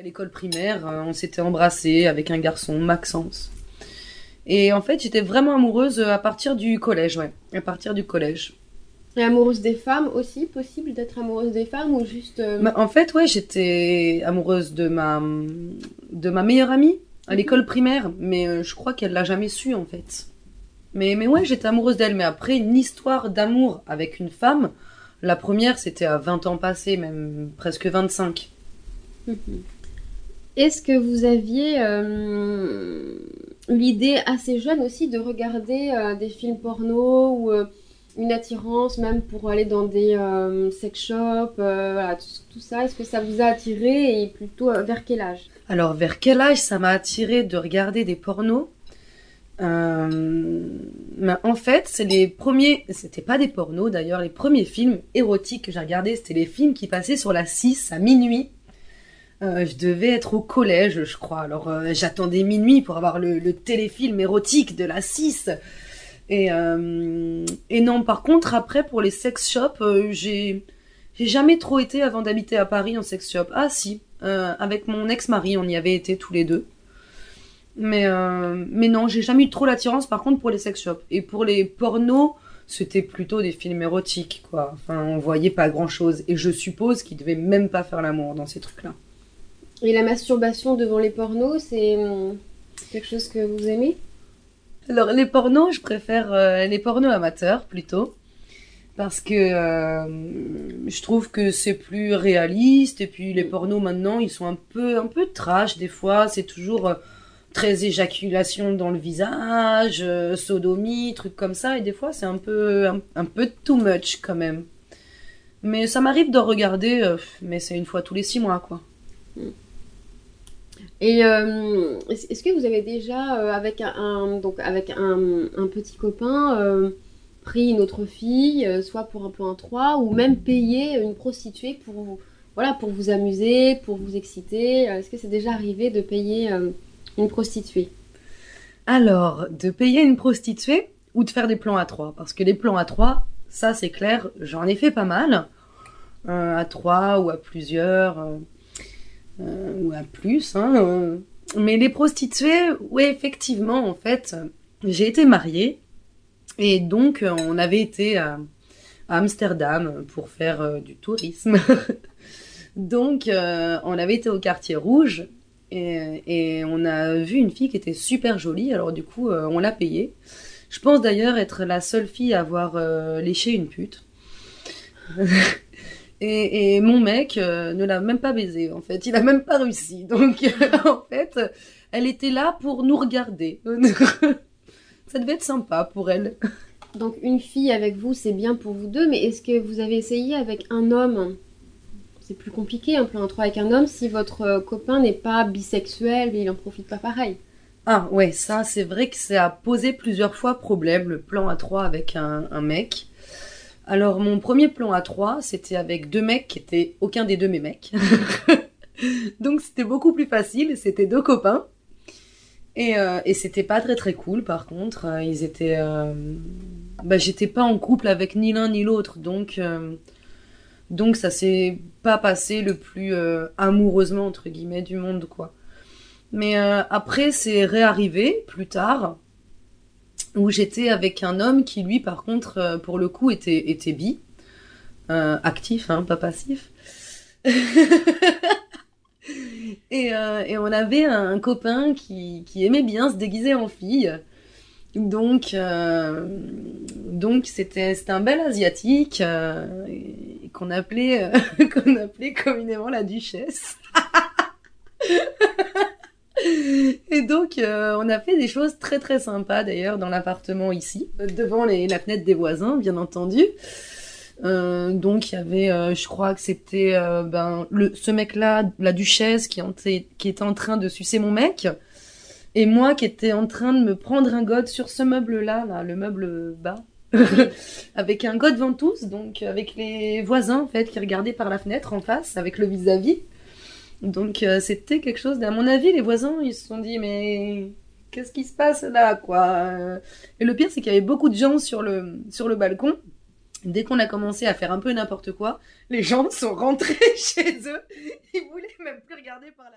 À l'école primaire, euh, on s'était embrassé avec un garçon, Maxence. Et en fait, j'étais vraiment amoureuse à partir du collège, ouais. À partir du collège. Et amoureuse des femmes aussi, possible d'être amoureuse des femmes ou juste. euh, Bah, en fait, ouais, j'étais amoureuse de ma, de ma meilleure amie à Mhm. l'école primaire, mais euh, je crois qu'elle l'a jamais su en fait. Mais, mais ouais, j'étais amoureuse d'elle. Mais après, une histoire d'amour avec une femme, la première, c'était à 20 ans passés, même presque 25. Est-ce que vous aviez euh, eu l'idée assez jeune aussi de regarder euh, des films porno ou euh, une attirance même pour aller dans des sex shops, tout, ça? Est-ce que ça vous a attiré et plutôt vers quel âge? Alors, vers quel âge ça m'a attiré de regarder des pornos? En fait, c'est les premiers, c'était pas des pornos d'ailleurs, les premiers films érotiques que j'ai regardés, c'était les films qui passaient sur la 6 à minuit. Euh, je devais être au collège, je crois. Alors, euh, j'attendais minuit pour avoir le, téléfilm érotique de la 6. Et, euh, et non, par contre, après, pour les sex shops, j'ai jamais trop été avant d'habiter à Paris en sex shop. Ah si, avec mon ex-mari, on y avait été tous les deux. Mais, mais non, j'ai jamais eu trop l'attirance par contre pour les sex shops. Et pour les pornos, c'était plutôt des films érotiques, quoi. Enfin, on voyait pas grand chose. Et je suppose qu'ils devaient même pas faire l'amour dans ces trucs-là. Et la masturbation devant les pornos, c'est hum, quelque chose que vous aimez? Alors, les pornos, je préfère euh, les pornos amateurs plutôt. Parce que euh, je trouve que c'est plus réaliste. Et puis, les pornos maintenant, ils sont un peu, un peu trash des fois. C'est toujours euh, très éjaculation dans le visage, sodomie, trucs comme ça. Et des fois, c'est un peu, un, un peu too much quand même. Mais ça m'arrive de regarder, mais c'est une fois tous les six mois, quoi. Et euh, est-ce que vous avez déjà, euh, avec un, donc avec un, un petit copain, euh, pris une autre fille, soit pour un plan 3, ou même payé une prostituée pour, vous- voilà, pour vous amuser, pour vous exciter Est-ce que c'est déjà arrivé de payer une prostituée? Alors, de payer une prostituée ou de faire des plans à trois? Parce que les plans à trois, ça c'est clair, j'en ai fait pas mal. À trois ou à plusieurs, ou à plus. Hein, euh. Mais les prostituées, oui, effectivement, en fait, euh, j'ai été mariée. Et donc, euh, on avait été à, Amsterdam pour faire euh, du tourisme. donc, euh, on avait été au quartier rouge. Et, on a vu une fille qui était super jolie, alors du coup, euh, on l'a payée. Je pense d'ailleurs être la seule fille à avoir euh, léché une pute. et, et mon mec euh, ne l'a même pas baisé, en fait. Il a même pas réussi. Donc, en fait, elle était là pour nous regarder. Ça devait être sympa pour elle. Donc une fille avec vous, c'est bien pour vous deux, mais est-ce que vous avez essayé avec un homme? C'est plus compliqué, un plan 3 avec un homme, si votre euh, copain n'est pas bisexuel, mais il en profite pas pareil. Ah ouais, ça c'est vrai que ça a posé plusieurs fois problème, le plan à 3 avec un, un mec. Alors mon premier plan à 3, c'était avec deux mecs qui étaient aucun des deux mes mecs. Donc c'était beaucoup plus facile, c'était deux copains. Et, euh, et c'était pas très très cool par contre, Euh, ils étaient... euh, Bah j'étais pas en couple avec ni l'un ni l'autre, donc... Donc ça s'est pas passé le plus amoureusement entre guillemets du monde quoi. Mais après, c'est réarrivé plus tard, où j'étais avec un homme qui, lui, par contre, euh, pour le coup, était, était bi. Euh, actif, hein, pas passif. et, euh, et on avait un copain qui, qui aimait bien se déguiser en fille. Donc, euh, donc c'était c'était un bel asiatique euh, et- qu'on appelait euh, qu'on appelait communément la duchesse. Et donc, euh, on a fait des choses très très sympas d'ailleurs dans l'appartement ici, devant les, la fenêtre des voisins, bien entendu. Euh, donc, il y avait, euh, je crois que c'était ben, le, ce mec-là, la duchesse, qui, était- qui était en train de sucer mon mec, et moi qui étais en train de me prendre un god sur ce meuble-là, là, le meuble bas. avec un god ventouse, donc avec les voisins en fait qui regardaient par la fenêtre en face, avec le vis-à-vis. Donc euh, c'était quelque chose, à mon avis, les voisins, ils se sont dit, mais qu'est-ce qui se passe là, quoi? Et le pire, c'est qu'il y avait beaucoup de gens sur le, sur le balcon. Dès qu'on a commencé à faire un peu n'importe quoi, les gens sont rentrés chez eux. Ils voulaient même plus regarder par la